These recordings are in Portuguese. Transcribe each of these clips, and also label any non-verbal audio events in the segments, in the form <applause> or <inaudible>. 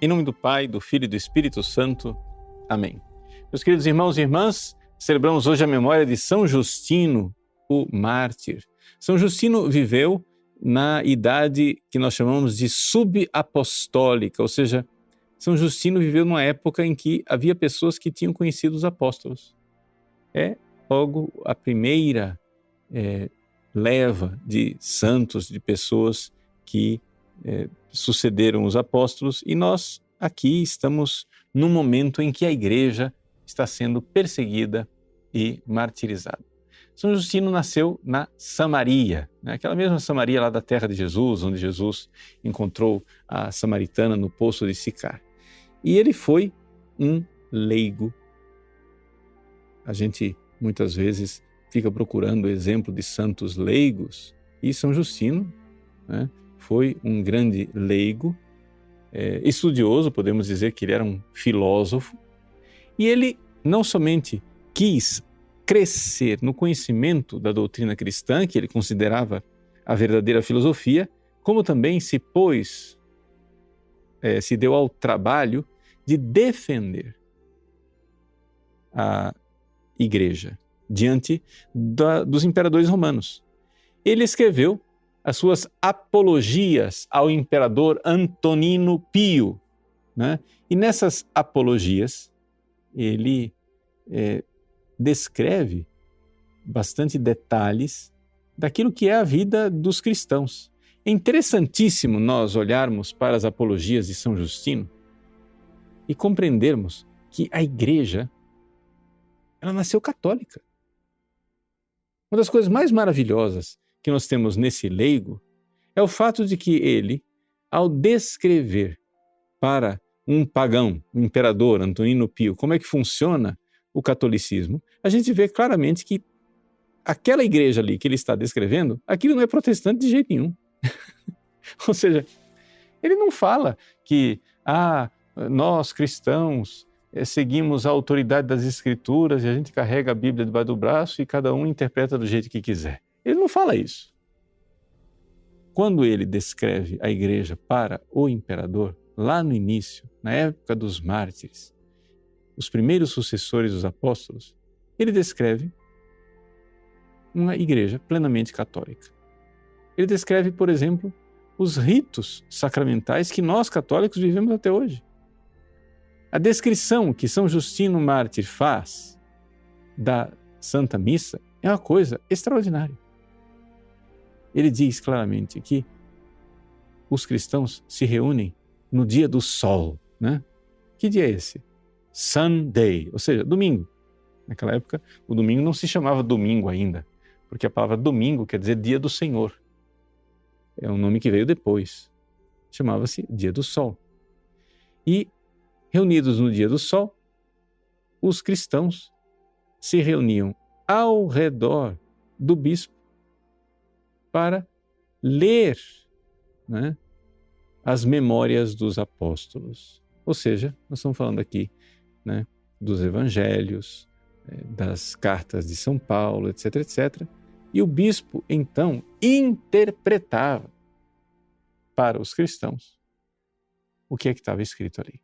Em nome do Pai, do Filho e do Espírito Santo. Amém. Meus queridos irmãos e irmãs, celebramos hoje a memória de São Justino, o mártir. São Justino viveu na idade que nós chamamos de subapostólica, ou seja, São Justino viveu numa época em que havia pessoas que tinham conhecido os apóstolos. É logo a primeira é, leva de santos, de pessoas que é, sucederam os apóstolos, e nós aqui estamos num momento em que a igreja está sendo perseguida e martirizada. São Justino nasceu na Samaria, né? aquela mesma Samaria lá da terra de Jesus, onde Jesus encontrou a samaritana no poço de Sicar. E ele foi um leigo. A gente muitas vezes fica procurando o exemplo de santos leigos, e São Justino né, foi um grande leigo, é, estudioso, podemos dizer que ele era um filósofo, e ele não somente quis crescer no conhecimento da doutrina cristã, que ele considerava a verdadeira filosofia, como também se pôs, é, se deu ao trabalho de defender a igreja diante da, dos imperadores romanos. Ele escreveu as suas apologias ao imperador Antonino Pio. Né? E nessas apologias, ele é, descreve bastante detalhes daquilo que é a vida dos cristãos. É interessantíssimo nós olharmos para as apologias de São Justino e compreendermos que a igreja ela nasceu católica. Uma das coisas mais maravilhosas que nós temos nesse leigo é o fato de que ele, ao descrever para um pagão, um imperador, Antonino Pio, como é que funciona o catolicismo, a gente vê claramente que aquela igreja ali que ele está descrevendo, aquilo não é protestante de jeito nenhum. <laughs> Ou seja, ele não fala que ah, nós cristãos eh, seguimos a autoridade das escrituras e a gente carrega a Bíblia debaixo do braço e cada um interpreta do jeito que quiser. Ele não fala isso. Quando ele descreve a igreja para o imperador, lá no início, na época dos mártires, os primeiros sucessores dos apóstolos, ele descreve uma igreja plenamente católica. Ele descreve, por exemplo, os ritos sacramentais que nós católicos vivemos até hoje. A descrição que São Justino Mártir faz da Santa Missa é uma coisa extraordinária. Ele diz claramente que os cristãos se reúnem no dia do sol, né? Que dia é esse? Sunday, ou seja, domingo. Naquela época, o domingo não se chamava domingo ainda, porque a palavra domingo quer dizer dia do Senhor. É um nome que veio depois. Chamava-se dia do sol. E, reunidos no dia do sol, os cristãos se reuniam ao redor do bispo para ler né, as memórias dos apóstolos. Ou seja, nós estamos falando aqui né, dos evangelhos, é, das cartas de São Paulo, etc, etc. E o bispo, então, interpretava para os cristãos o que é que estava escrito ali.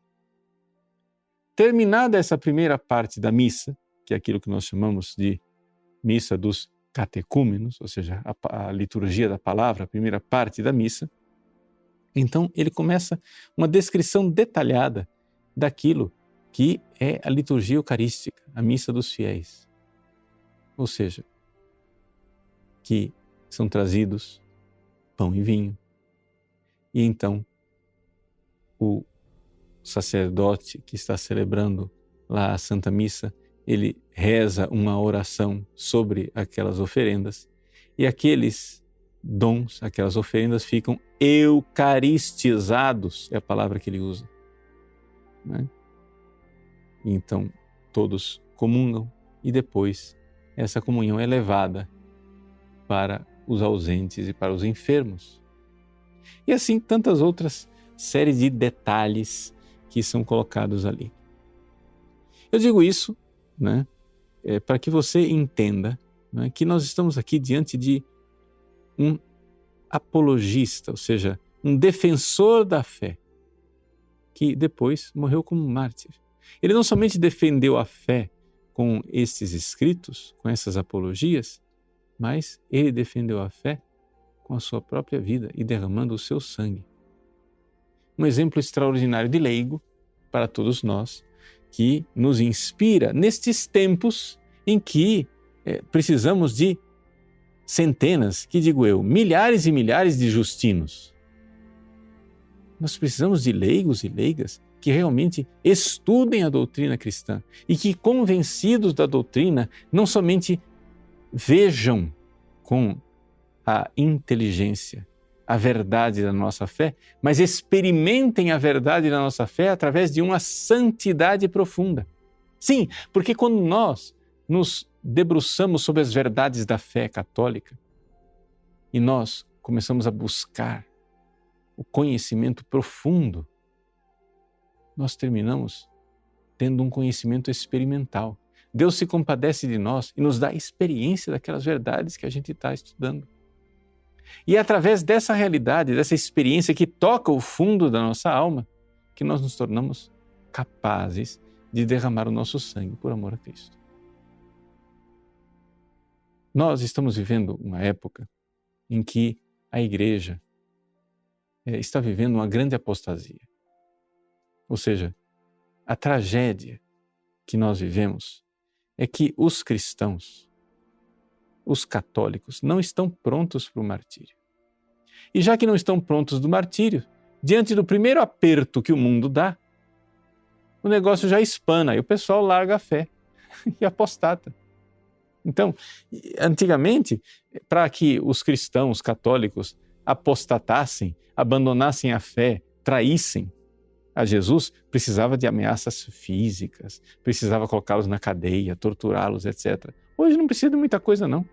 Terminada essa primeira parte da missa, que é aquilo que nós chamamos de missa dos catecúmenos, ou seja, a, a liturgia da palavra, a primeira parte da missa, então ele começa uma descrição detalhada daquilo que é a liturgia eucarística, a missa dos fiéis. Ou seja, que são trazidos pão e vinho. E então o sacerdote que está celebrando lá a Santa Missa, ele reza uma oração sobre aquelas oferendas e aqueles dons, aquelas oferendas ficam eucaristizados, é a palavra que ele usa. Né? então todos comungam e depois essa comunhão é levada para os ausentes e para os enfermos. E assim tantas outras séries de detalhes que são colocados ali. Eu digo isso né, é, para que você entenda né, que nós estamos aqui diante de um apologista, ou seja, um defensor da fé, que depois morreu como mártir. Ele não somente defendeu a fé com esses escritos, com essas apologias, mas ele defendeu a fé com a sua própria vida e derramando o seu sangue. Um exemplo extraordinário de leigo para todos nós, que nos inspira nestes tempos em que é, precisamos de centenas, que digo eu, milhares e milhares de justinos. Nós precisamos de leigos e leigas que realmente estudem a doutrina cristã e que, convencidos da doutrina, não somente vejam com a inteligência a verdade da nossa fé, mas experimentem a verdade da nossa fé através de uma santidade profunda. Sim, porque quando nós nos debruçamos sobre as verdades da fé católica e nós começamos a buscar o conhecimento profundo, nós terminamos tendo um conhecimento experimental. Deus se compadece de nós e nos dá a experiência daquelas verdades que a gente está estudando. E é através dessa realidade, dessa experiência que toca o fundo da nossa alma, que nós nos tornamos capazes de derramar o nosso sangue por amor a Cristo. Nós estamos vivendo uma época em que a igreja eh, está vivendo uma grande apostasia. Ou seja, a tragédia que nós vivemos é que os cristãos, os católicos, não estão prontos para o martírio. E já que não estão prontos do martírio, diante do primeiro aperto que o mundo dá, o negócio já espana e o pessoal larga a fé <laughs> e apostata. Então, antigamente, para que os cristãos católicos apostatassem, abandonassem a fé, traíssem a Jesus, precisava de ameaças físicas, precisava colocá-los na cadeia, torturá-los, etc. Hoje não precisa de muita coisa, não.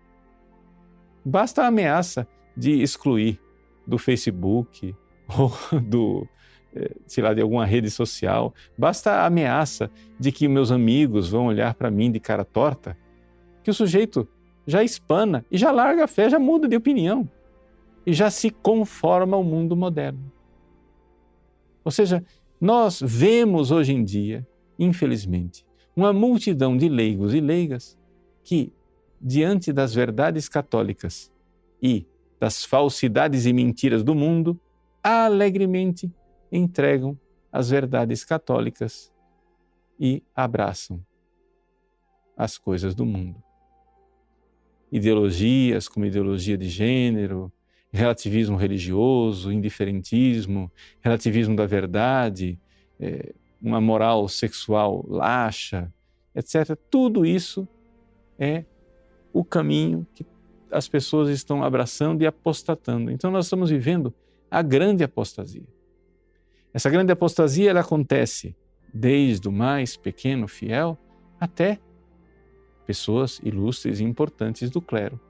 Basta a ameaça de excluir do Facebook ou <laughs> do, eh, sei lá, de alguma rede social. Basta a ameaça de que meus amigos vão olhar para mim de cara torta que o sujeito já espana e já larga a fé, já muda de opinião e já se conforma ao mundo moderno. Ou seja, nós vemos hoje em dia, infelizmente, uma multidão de leigos e leigas que, diante das verdades católicas e das falsidades e mentiras do mundo, alegremente entregam as verdades católicas e abraçam as coisas do mundo ideologias como ideologia de gênero, relativismo religioso, indiferentismo, relativismo da verdade, é, uma moral sexual laxa, etc. Tudo isso é o caminho que as pessoas estão abraçando e apostatando. Então nós estamos vivendo a grande apostasia. Essa grande apostasia ela acontece desde o mais pequeno fiel até pessoas ilustres e importantes do clero.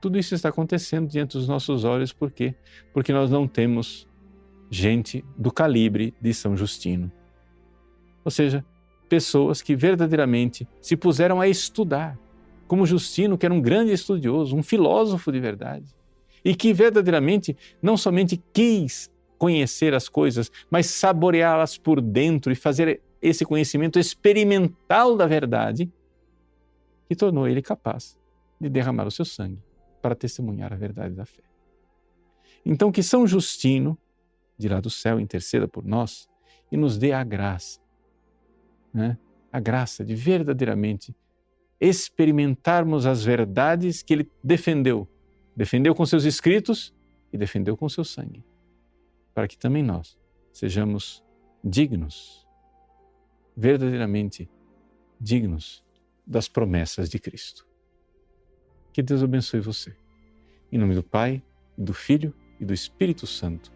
Tudo isso está acontecendo diante dos nossos olhos, por quê? Porque nós não temos gente do calibre de São Justino. Ou seja, pessoas que verdadeiramente se puseram a estudar, como Justino, que era um grande estudioso, um filósofo de verdade, e que verdadeiramente não somente quis conhecer as coisas, mas saboreá-las por dentro e fazer esse conhecimento experimental da verdade que tornou ele capaz de derramar o seu sangue para testemunhar a verdade da fé. Então, que São Justino, de lá do céu, interceda por nós e nos dê a graça, né? a graça de verdadeiramente experimentarmos as verdades que ele defendeu. Defendeu com seus escritos e defendeu com seu sangue, para que também nós sejamos dignos verdadeiramente dignos das promessas de Cristo. Que Deus abençoe você. Em nome do Pai, do Filho e do Espírito Santo.